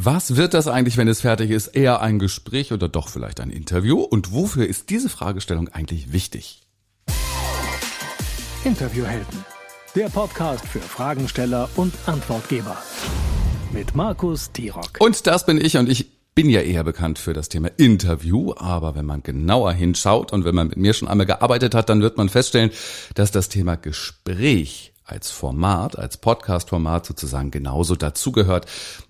Was wird das eigentlich, wenn es fertig ist? Eher ein Gespräch oder doch vielleicht ein Interview? Und wofür ist diese Fragestellung eigentlich wichtig? Interviewhelden. Der Podcast für Fragensteller und Antwortgeber. Mit Markus Tirock. Und das bin ich und ich bin ja eher bekannt für das Thema Interview, aber wenn man genauer hinschaut und wenn man mit mir schon einmal gearbeitet hat, dann wird man feststellen, dass das Thema Gespräch als Format, als Podcast-Format sozusagen genauso dazugehört.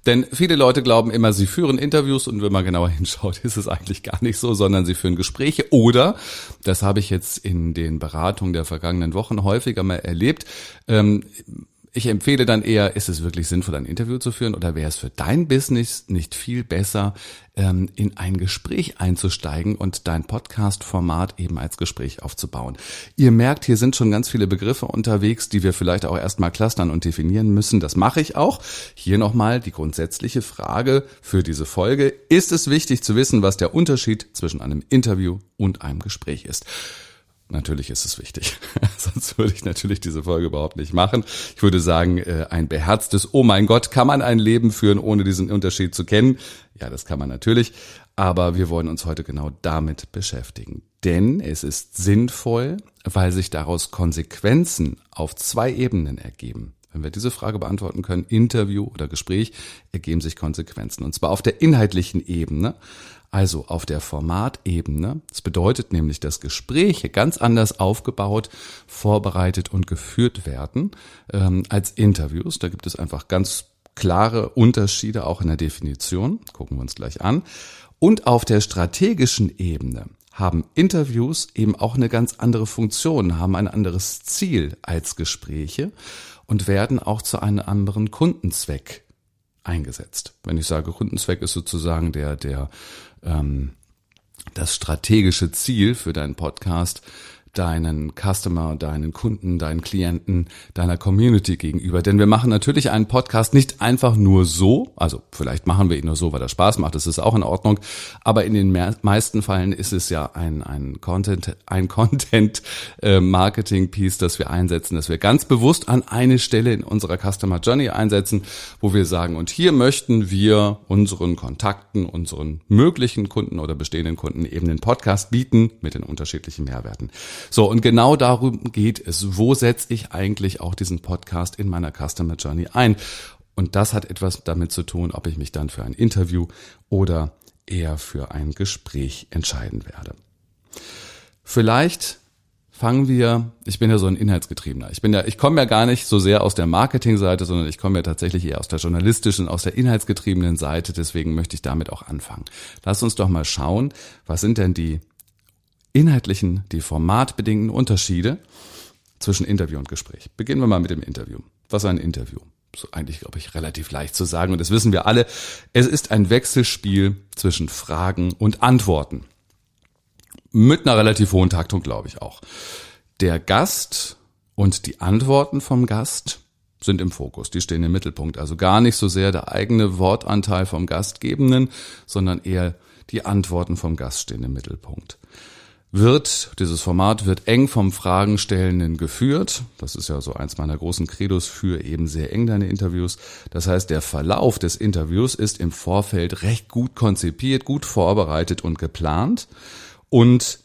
Denn viele Leute glauben immer, sie führen Interviews und wenn man genauer hinschaut, ist es eigentlich gar nicht so, sondern sie führen Gespräche oder, das habe ich jetzt in den Beratungen der vergangenen Wochen häufiger mal erlebt, ähm, ich empfehle dann eher, ist es wirklich sinnvoll, ein Interview zu führen oder wäre es für dein Business nicht viel besser, ähm, in ein Gespräch einzusteigen und dein Podcast-Format eben als Gespräch aufzubauen? Ihr merkt, hier sind schon ganz viele Begriffe unterwegs, die wir vielleicht auch erstmal clustern und definieren müssen. Das mache ich auch. Hier nochmal die grundsätzliche Frage für diese Folge. Ist es wichtig zu wissen, was der Unterschied zwischen einem Interview und einem Gespräch ist? Natürlich ist es wichtig. Sonst würde ich natürlich diese Folge überhaupt nicht machen. Ich würde sagen, äh, ein beherztes Oh mein Gott, kann man ein Leben führen, ohne diesen Unterschied zu kennen? Ja, das kann man natürlich. Aber wir wollen uns heute genau damit beschäftigen. Denn es ist sinnvoll, weil sich daraus Konsequenzen auf zwei Ebenen ergeben. Wenn wir diese Frage beantworten können, Interview oder Gespräch, ergeben sich Konsequenzen. Und zwar auf der inhaltlichen Ebene, also auf der Formatebene. Das bedeutet nämlich, dass Gespräche ganz anders aufgebaut, vorbereitet und geführt werden ähm, als Interviews. Da gibt es einfach ganz klare Unterschiede auch in der Definition. Gucken wir uns gleich an. Und auf der strategischen Ebene haben Interviews eben auch eine ganz andere Funktion, haben ein anderes Ziel als Gespräche und werden auch zu einem anderen Kundenzweck eingesetzt. Wenn ich sage Kundenzweck ist sozusagen der der ähm, das strategische Ziel für deinen Podcast deinen Customer, deinen Kunden, deinen Klienten, deiner Community gegenüber. Denn wir machen natürlich einen Podcast nicht einfach nur so, also vielleicht machen wir ihn nur so, weil er Spaß macht, das ist auch in Ordnung, aber in den meisten Fällen ist es ja ein, ein Content, ein Content äh, Marketing Piece, das wir einsetzen, das wir ganz bewusst an eine Stelle in unserer Customer Journey einsetzen, wo wir sagen, und hier möchten wir unseren Kontakten, unseren möglichen Kunden oder bestehenden Kunden eben den Podcast bieten mit den unterschiedlichen Mehrwerten. So, und genau darum geht es. Wo setze ich eigentlich auch diesen Podcast in meiner Customer Journey ein? Und das hat etwas damit zu tun, ob ich mich dann für ein Interview oder eher für ein Gespräch entscheiden werde. Vielleicht fangen wir, ich bin ja so ein Inhaltsgetriebener. Ich bin ja, ich komme ja gar nicht so sehr aus der Marketingseite, sondern ich komme ja tatsächlich eher aus der journalistischen, aus der inhaltsgetriebenen Seite. Deswegen möchte ich damit auch anfangen. Lass uns doch mal schauen, was sind denn die inhaltlichen, die formatbedingten Unterschiede zwischen Interview und Gespräch. Beginnen wir mal mit dem Interview. Was ein Interview? So eigentlich, glaube ich, relativ leicht zu sagen und das wissen wir alle. Es ist ein Wechselspiel zwischen Fragen und Antworten. Mit einer relativ hohen Taktung, glaube ich auch. Der Gast und die Antworten vom Gast sind im Fokus, die stehen im Mittelpunkt. Also gar nicht so sehr der eigene Wortanteil vom Gastgebenden, sondern eher die Antworten vom Gast stehen im Mittelpunkt wird, dieses Format wird eng vom Fragenstellenden geführt. Das ist ja so eins meiner großen Credos für eben sehr eng deine Interviews. Das heißt, der Verlauf des Interviews ist im Vorfeld recht gut konzipiert, gut vorbereitet und geplant. Und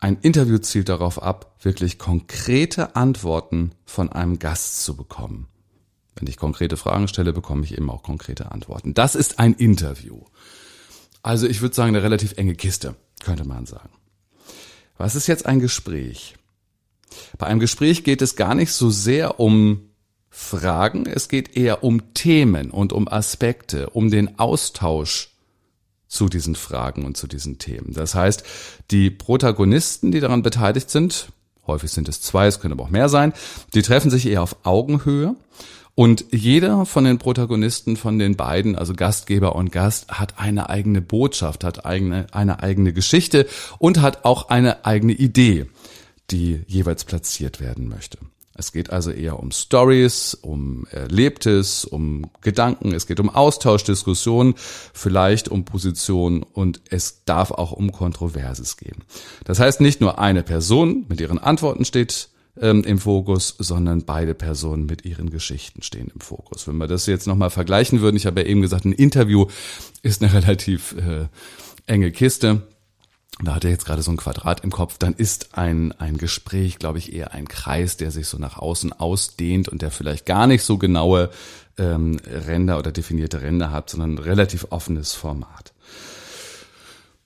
ein Interview zielt darauf ab, wirklich konkrete Antworten von einem Gast zu bekommen. Wenn ich konkrete Fragen stelle, bekomme ich eben auch konkrete Antworten. Das ist ein Interview. Also ich würde sagen, eine relativ enge Kiste, könnte man sagen. Was ist jetzt ein Gespräch? Bei einem Gespräch geht es gar nicht so sehr um Fragen, es geht eher um Themen und um Aspekte, um den Austausch zu diesen Fragen und zu diesen Themen. Das heißt, die Protagonisten, die daran beteiligt sind, häufig sind es zwei, es können aber auch mehr sein, die treffen sich eher auf Augenhöhe und jeder von den Protagonisten von den beiden, also Gastgeber und Gast, hat eine eigene Botschaft, hat eigene, eine eigene Geschichte und hat auch eine eigene Idee, die jeweils platziert werden möchte. Es geht also eher um Stories, um Erlebtes, um Gedanken, es geht um Austausch, Diskussion, vielleicht um Position und es darf auch um Kontroverses gehen. Das heißt, nicht nur eine Person mit ihren Antworten steht ähm, im Fokus, sondern beide Personen mit ihren Geschichten stehen im Fokus. Wenn wir das jetzt nochmal vergleichen würden, ich habe ja eben gesagt, ein Interview ist eine relativ äh, enge Kiste. Da hat er jetzt gerade so ein Quadrat im Kopf, dann ist ein, ein Gespräch, glaube ich, eher ein Kreis, der sich so nach außen ausdehnt und der vielleicht gar nicht so genaue ähm, Ränder oder definierte Ränder hat, sondern ein relativ offenes Format.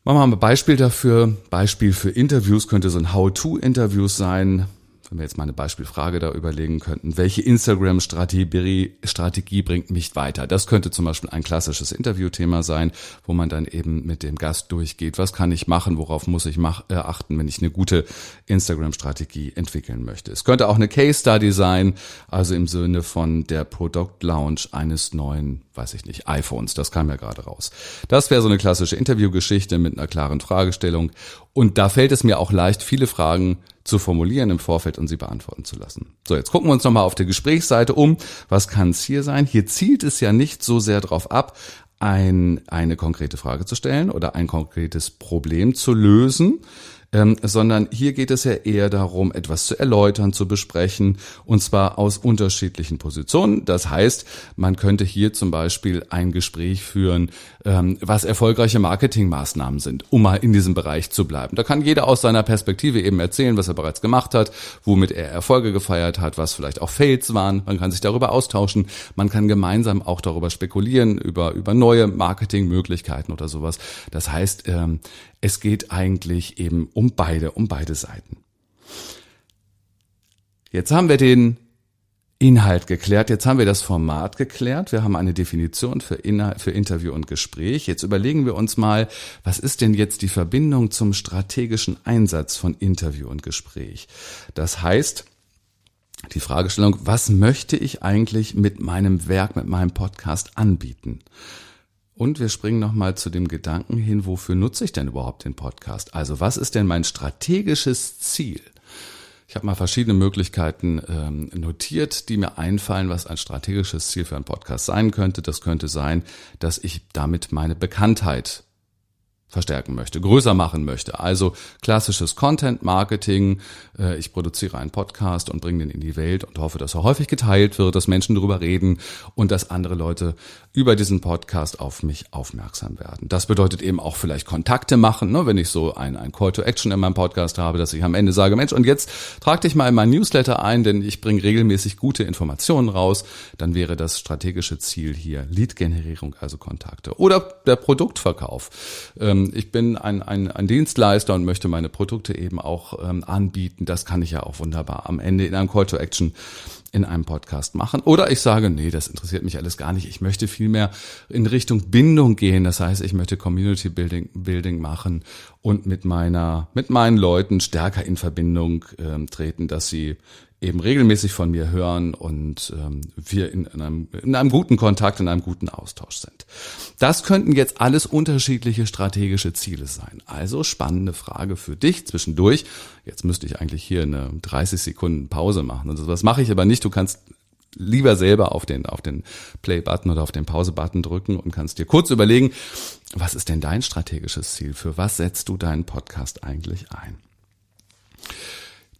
Machen wir mal ein Beispiel dafür. Beispiel für Interviews könnte so ein How-to-Interview sein wenn wir jetzt mal eine Beispielfrage da überlegen könnten, welche Instagram-Strategie Strategie bringt mich weiter? Das könnte zum Beispiel ein klassisches Interviewthema sein, wo man dann eben mit dem Gast durchgeht, was kann ich machen, worauf muss ich mach, äh, achten, wenn ich eine gute Instagram-Strategie entwickeln möchte. Es könnte auch eine Case-Study sein, also im Sinne von der Product-Launch eines neuen, weiß ich nicht, iPhones. Das kam ja gerade raus. Das wäre so eine klassische Interviewgeschichte mit einer klaren Fragestellung. Und da fällt es mir auch leicht, viele Fragen zu formulieren im Vorfeld und sie beantworten zu lassen. So, jetzt gucken wir uns nochmal auf der Gesprächsseite um. Was kann es hier sein? Hier zielt es ja nicht so sehr darauf ab, ein, eine konkrete Frage zu stellen oder ein konkretes Problem zu lösen, ähm, sondern hier geht es ja eher darum, etwas zu erläutern, zu besprechen, und zwar aus unterschiedlichen Positionen. Das heißt, man könnte hier zum Beispiel ein Gespräch führen, was erfolgreiche Marketingmaßnahmen sind, um mal in diesem Bereich zu bleiben. Da kann jeder aus seiner Perspektive eben erzählen, was er bereits gemacht hat, womit er Erfolge gefeiert hat, was vielleicht auch Fails waren. Man kann sich darüber austauschen. Man kann gemeinsam auch darüber spekulieren, über, über neue Marketingmöglichkeiten oder sowas. Das heißt, ähm, es geht eigentlich eben um beide, um beide Seiten. Jetzt haben wir den Inhalt geklärt, jetzt haben wir das Format geklärt, wir haben eine Definition für, Inhalt, für Interview und Gespräch. Jetzt überlegen wir uns mal, was ist denn jetzt die Verbindung zum strategischen Einsatz von Interview und Gespräch? Das heißt, die Fragestellung, was möchte ich eigentlich mit meinem Werk, mit meinem Podcast anbieten? Und wir springen nochmal zu dem Gedanken hin, wofür nutze ich denn überhaupt den Podcast? Also was ist denn mein strategisches Ziel? Ich habe mal verschiedene Möglichkeiten ähm, notiert, die mir einfallen, was ein strategisches Ziel für einen Podcast sein könnte. Das könnte sein, dass ich damit meine Bekanntheit verstärken möchte, größer machen möchte. Also klassisches Content Marketing. Äh, ich produziere einen Podcast und bringe den in die Welt und hoffe, dass er häufig geteilt wird, dass Menschen darüber reden und dass andere Leute über diesen Podcast auf mich aufmerksam werden. Das bedeutet eben auch vielleicht Kontakte machen, ne? wenn ich so ein, ein Call to Action in meinem Podcast habe, dass ich am Ende sage, Mensch, und jetzt trag dich mal in mein Newsletter ein, denn ich bringe regelmäßig gute Informationen raus. Dann wäre das strategische Ziel hier Lead-Generierung, also Kontakte. Oder der Produktverkauf ähm, ich bin ein, ein, ein Dienstleister und möchte meine Produkte eben auch ähm, anbieten. Das kann ich ja auch wunderbar am Ende in einem Call to Action in einem Podcast machen. Oder ich sage, nee, das interessiert mich alles gar nicht. Ich möchte vielmehr in Richtung Bindung gehen. Das heißt, ich möchte Community Building, Building machen und mit meiner, mit meinen Leuten stärker in Verbindung ähm, treten, dass sie eben regelmäßig von mir hören und ähm, wir in einem, in einem guten Kontakt, in einem guten Austausch sind. Das könnten jetzt alles unterschiedliche strategische Ziele sein. Also spannende Frage für dich zwischendurch. Jetzt müsste ich eigentlich hier eine 30 Sekunden Pause machen. Also das mache ich aber nicht. Du kannst lieber selber auf den, auf den Play-Button oder auf den Pause-Button drücken und kannst dir kurz überlegen, was ist denn dein strategisches Ziel? Für was setzt du deinen Podcast eigentlich ein?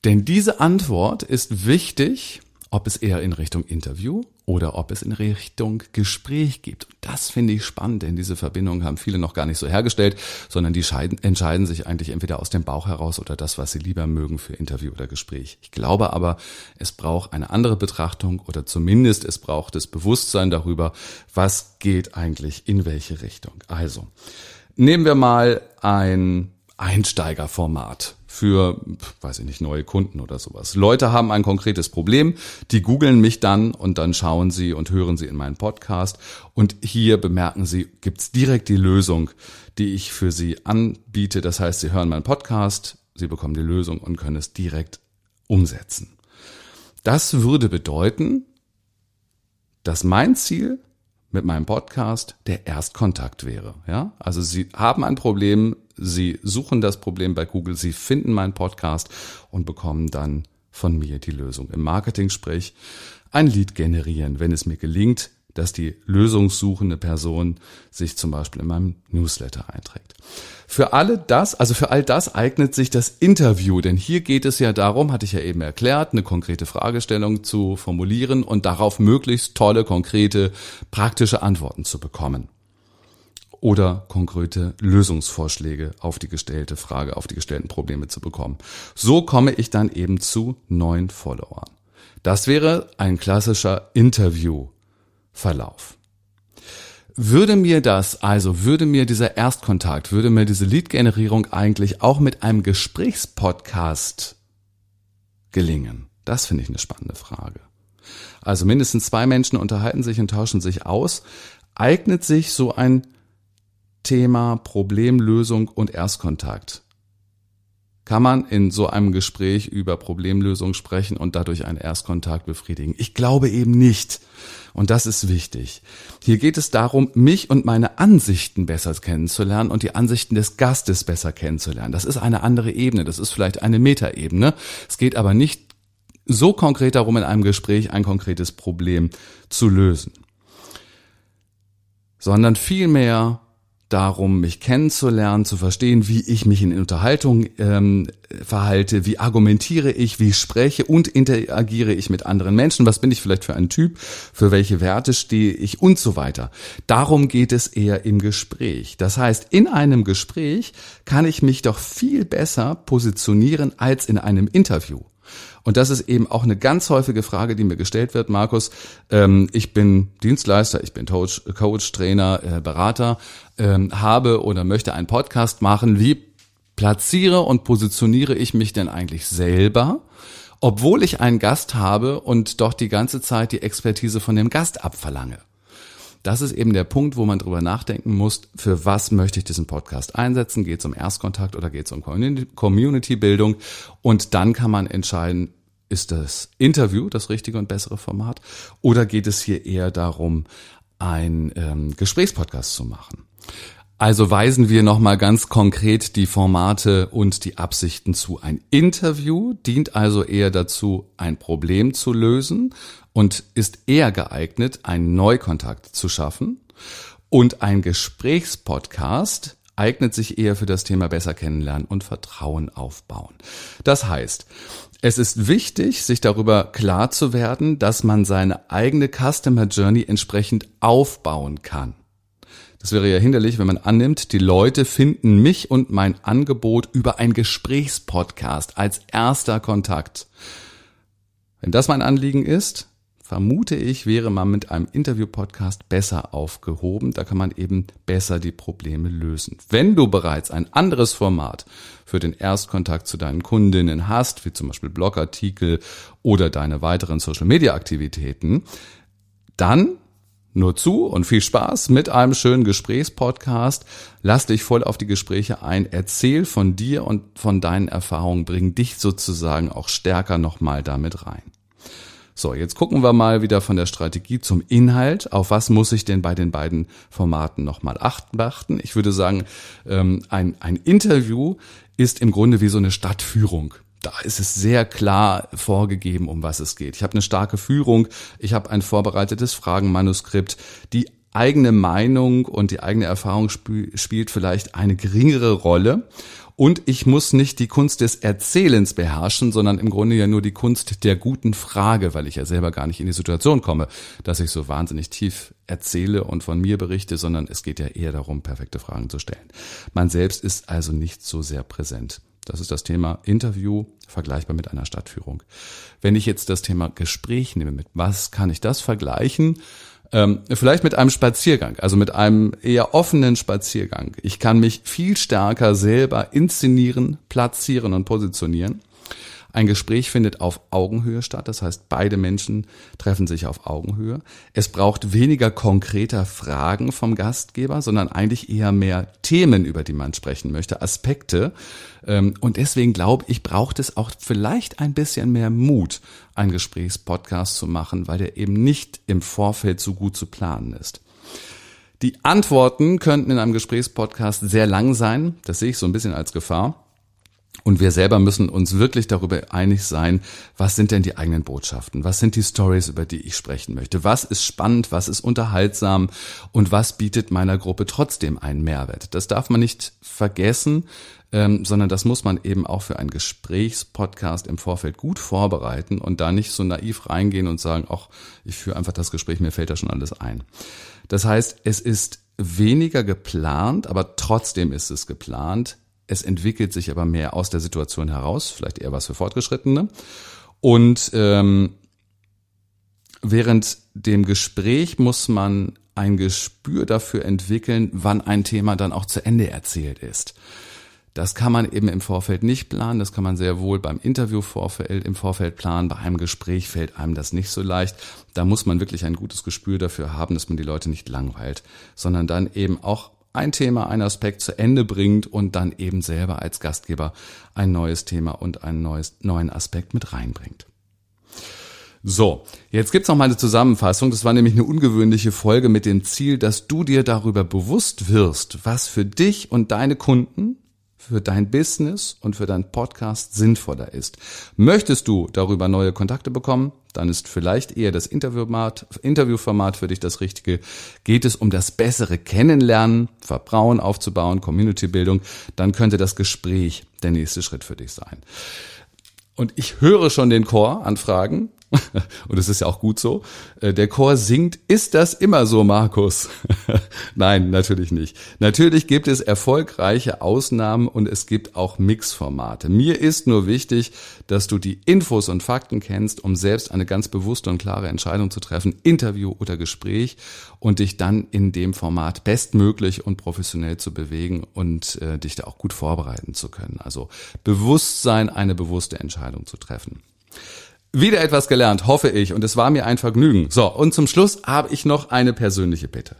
Denn diese Antwort ist wichtig, ob es eher in Richtung Interview oder ob es in Richtung Gespräch geht. Und das finde ich spannend, denn diese Verbindung haben viele noch gar nicht so hergestellt, sondern die entscheiden sich eigentlich entweder aus dem Bauch heraus oder das, was sie lieber mögen für Interview oder Gespräch. Ich glaube aber, es braucht eine andere Betrachtung oder zumindest es braucht das Bewusstsein darüber, was geht eigentlich in welche Richtung. Also, nehmen wir mal ein Einsteigerformat für, weiß ich nicht, neue Kunden oder sowas. Leute haben ein konkretes Problem, die googeln mich dann und dann schauen sie und hören sie in meinen Podcast und hier bemerken sie, gibt's direkt die Lösung, die ich für sie anbiete. Das heißt, sie hören meinen Podcast, sie bekommen die Lösung und können es direkt umsetzen. Das würde bedeuten, dass mein Ziel mit meinem Podcast der Erstkontakt wäre. Ja, also Sie haben ein Problem, Sie suchen das Problem bei Google, Sie finden meinen Podcast und bekommen dann von mir die Lösung. Im Marketing sprich ein Lead generieren, wenn es mir gelingt, dass die lösungssuchende Person sich zum Beispiel in meinem Newsletter einträgt. Für alle das, also für all das eignet sich das Interview, denn hier geht es ja darum, hatte ich ja eben erklärt, eine konkrete Fragestellung zu formulieren und darauf möglichst tolle, konkrete, praktische Antworten zu bekommen. Oder konkrete Lösungsvorschläge auf die gestellte Frage, auf die gestellten Probleme zu bekommen. So komme ich dann eben zu neuen Followern. Das wäre ein klassischer Interviewverlauf. Würde mir das, also würde mir dieser Erstkontakt, würde mir diese Lead-Generierung eigentlich auch mit einem Gesprächspodcast gelingen? Das finde ich eine spannende Frage. Also mindestens zwei Menschen unterhalten sich und tauschen sich aus. Eignet sich so ein Thema Problemlösung und Erstkontakt kann man in so einem Gespräch über Problemlösung sprechen und dadurch einen Erstkontakt befriedigen? Ich glaube eben nicht. Und das ist wichtig. Hier geht es darum, mich und meine Ansichten besser kennenzulernen und die Ansichten des Gastes besser kennenzulernen. Das ist eine andere Ebene. Das ist vielleicht eine Metaebene. Es geht aber nicht so konkret darum, in einem Gespräch ein konkretes Problem zu lösen, sondern vielmehr darum, mich kennenzulernen, zu verstehen, wie ich mich in Unterhaltung ähm, verhalte, wie argumentiere ich, wie spreche und interagiere ich mit anderen Menschen, was bin ich vielleicht für ein Typ, für welche Werte stehe ich und so weiter. Darum geht es eher im Gespräch. Das heißt, in einem Gespräch kann ich mich doch viel besser positionieren als in einem Interview. Und das ist eben auch eine ganz häufige Frage, die mir gestellt wird, Markus. Ähm, ich bin Dienstleister, ich bin Coach, Coach Trainer, äh, Berater, ähm, habe oder möchte einen Podcast machen. Wie platziere und positioniere ich mich denn eigentlich selber? Obwohl ich einen Gast habe und doch die ganze Zeit die Expertise von dem Gast abverlange. Das ist eben der Punkt, wo man drüber nachdenken muss, für was möchte ich diesen Podcast einsetzen? Geht es um Erstkontakt oder geht es um Community-Bildung? Und dann kann man entscheiden, ist das Interview das richtige und bessere Format? Oder geht es hier eher darum, ein ähm, Gesprächspodcast zu machen? Also weisen wir nochmal ganz konkret die Formate und die Absichten zu. Ein Interview dient also eher dazu, ein Problem zu lösen und ist eher geeignet, einen Neukontakt zu schaffen. Und ein Gesprächspodcast eignet sich eher für das Thema besser kennenlernen und Vertrauen aufbauen. Das heißt, es ist wichtig, sich darüber klar zu werden, dass man seine eigene Customer Journey entsprechend aufbauen kann. Das wäre ja hinderlich, wenn man annimmt, die Leute finden mich und mein Angebot über ein Gesprächspodcast als erster Kontakt. Wenn das mein Anliegen ist, vermute ich, wäre man mit einem Interview-Podcast besser aufgehoben. Da kann man eben besser die Probleme lösen. Wenn du bereits ein anderes Format für den Erstkontakt zu deinen Kundinnen hast, wie zum Beispiel Blogartikel oder deine weiteren Social-Media-Aktivitäten, dann nur zu und viel Spaß mit einem schönen Gesprächspodcast. Lass dich voll auf die Gespräche ein. Erzähl von dir und von deinen Erfahrungen. Bring dich sozusagen auch stärker nochmal damit rein. So, jetzt gucken wir mal wieder von der Strategie zum Inhalt. Auf was muss ich denn bei den beiden Formaten nochmal achten? Ich würde sagen, ähm, ein, ein Interview ist im Grunde wie so eine Stadtführung da ist es sehr klar vorgegeben, um was es geht. Ich habe eine starke Führung, ich habe ein vorbereitetes Fragenmanuskript. Die eigene Meinung und die eigene Erfahrung sp spielt vielleicht eine geringere Rolle. Und ich muss nicht die Kunst des Erzählens beherrschen, sondern im Grunde ja nur die Kunst der guten Frage, weil ich ja selber gar nicht in die Situation komme, dass ich so wahnsinnig tief erzähle und von mir berichte, sondern es geht ja eher darum, perfekte Fragen zu stellen. Man selbst ist also nicht so sehr präsent. Das ist das Thema Interview, vergleichbar mit einer Stadtführung. Wenn ich jetzt das Thema Gespräch nehme, mit was kann ich das vergleichen? Ähm, vielleicht mit einem Spaziergang, also mit einem eher offenen Spaziergang. Ich kann mich viel stärker selber inszenieren, platzieren und positionieren. Ein Gespräch findet auf Augenhöhe statt, das heißt, beide Menschen treffen sich auf Augenhöhe. Es braucht weniger konkreter Fragen vom Gastgeber, sondern eigentlich eher mehr Themen, über die man sprechen möchte, Aspekte. Ähm, und deswegen glaube ich, braucht es auch vielleicht ein bisschen mehr Mut, einen Gesprächspodcast zu machen, weil der eben nicht im Vorfeld so gut zu planen ist. Die Antworten könnten in einem Gesprächspodcast sehr lang sein. Das sehe ich so ein bisschen als Gefahr. Und wir selber müssen uns wirklich darüber einig sein, was sind denn die eigenen Botschaften? Was sind die Stories, über die ich sprechen möchte? Was ist spannend? Was ist unterhaltsam? Und was bietet meiner Gruppe trotzdem einen Mehrwert? Das darf man nicht vergessen, ähm, sondern das muss man eben auch für einen Gesprächspodcast im Vorfeld gut vorbereiten und da nicht so naiv reingehen und sagen, ach, ich führe einfach das Gespräch, mir fällt da schon alles ein. Das heißt, es ist weniger geplant, aber trotzdem ist es geplant, es entwickelt sich aber mehr aus der Situation heraus, vielleicht eher was für Fortgeschrittene. Und ähm, während dem Gespräch muss man ein Gespür dafür entwickeln, wann ein Thema dann auch zu Ende erzählt ist. Das kann man eben im Vorfeld nicht planen, das kann man sehr wohl beim Interview im Vorfeld planen, bei einem Gespräch fällt einem das nicht so leicht. Da muss man wirklich ein gutes Gespür dafür haben, dass man die Leute nicht langweilt, sondern dann eben auch ein Thema, ein Aspekt zu Ende bringt und dann eben selber als Gastgeber ein neues Thema und einen neues, neuen Aspekt mit reinbringt. So, jetzt gibt's noch mal eine Zusammenfassung. Das war nämlich eine ungewöhnliche Folge mit dem Ziel, dass du dir darüber bewusst wirst, was für dich und deine Kunden für dein Business und für deinen Podcast sinnvoller ist. Möchtest du darüber neue Kontakte bekommen, dann ist vielleicht eher das Interviewformat, Interviewformat für dich das Richtige. Geht es um das bessere Kennenlernen, Vertrauen aufzubauen, Communitybildung, dann könnte das Gespräch der nächste Schritt für dich sein. Und ich höre schon den Chor anfragen. Und es ist ja auch gut so. Äh, der Chor singt, ist das immer so, Markus? Nein, natürlich nicht. Natürlich gibt es erfolgreiche Ausnahmen und es gibt auch Mixformate. Mir ist nur wichtig, dass du die Infos und Fakten kennst, um selbst eine ganz bewusste und klare Entscheidung zu treffen, Interview oder Gespräch und dich dann in dem Format bestmöglich und professionell zu bewegen und äh, dich da auch gut vorbereiten zu können. Also Bewusstsein, eine bewusste Entscheidung zu treffen. Wieder etwas gelernt, hoffe ich, und es war mir ein Vergnügen. So, und zum Schluss habe ich noch eine persönliche Bitte.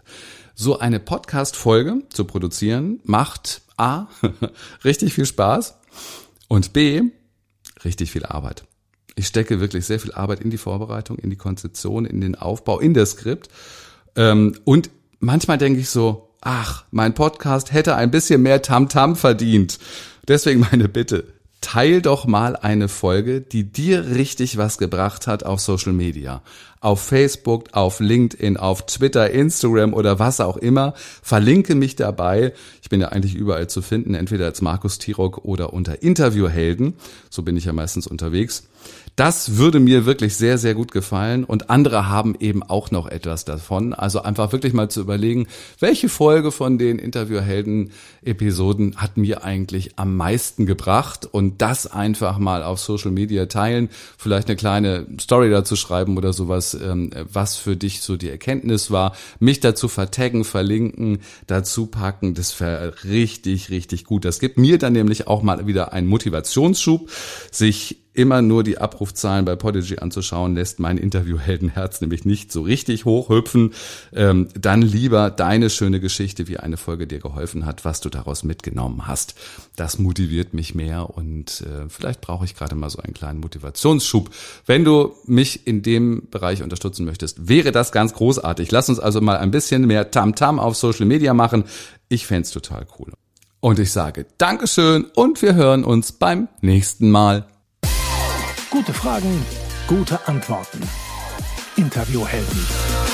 So eine Podcast-Folge zu produzieren macht A, richtig viel Spaß und B, richtig viel Arbeit. Ich stecke wirklich sehr viel Arbeit in die Vorbereitung, in die Konzeption, in den Aufbau, in das Skript. Ähm, und manchmal denke ich so, ach, mein Podcast hätte ein bisschen mehr Tamtam -Tam verdient. Deswegen meine Bitte, teil doch mal eine Folge, die dir richtig was gebracht hat auf Social Media. Auf Facebook, auf LinkedIn, auf Twitter, Instagram oder was auch immer. Verlinke mich dabei. Ich bin ja eigentlich überall zu finden, entweder als Markus Tirok oder unter Interviewhelden. So bin ich ja meistens unterwegs. Das würde mir wirklich sehr, sehr gut gefallen und andere haben eben auch noch etwas davon. Also einfach wirklich mal zu überlegen, welche Folge von den Interviewhelden-Episoden hat mir eigentlich am meisten gebracht und das einfach mal auf Social Media teilen, vielleicht eine kleine Story dazu schreiben oder sowas, ähm, was für dich so die Erkenntnis war, mich dazu vertaggen, verlinken, dazu packen, das wäre richtig, richtig gut. Das gibt mir dann nämlich auch mal wieder einen Motivationsschub, sich immer nur die Abrufzahlen bei Podigy anzuschauen, lässt mein Interviewheldenherz nämlich nicht so richtig hochhüpfen. Ähm, dann lieber deine schöne Geschichte, wie eine Folge dir geholfen hat, was du daraus mitgenommen hast. Das motiviert mich mehr und äh, vielleicht brauche ich gerade mal so einen kleinen Motivationsschub. Wenn du mich in dem Bereich unterstützen möchtest, wäre das ganz großartig. Lass uns also mal ein bisschen mehr Tamtam -Tam auf Social Media machen. Ich fände total cool. Und ich sage Dankeschön und wir hören uns beim nächsten Mal. Gute Fragen, gute Antworten. Interviewhelden.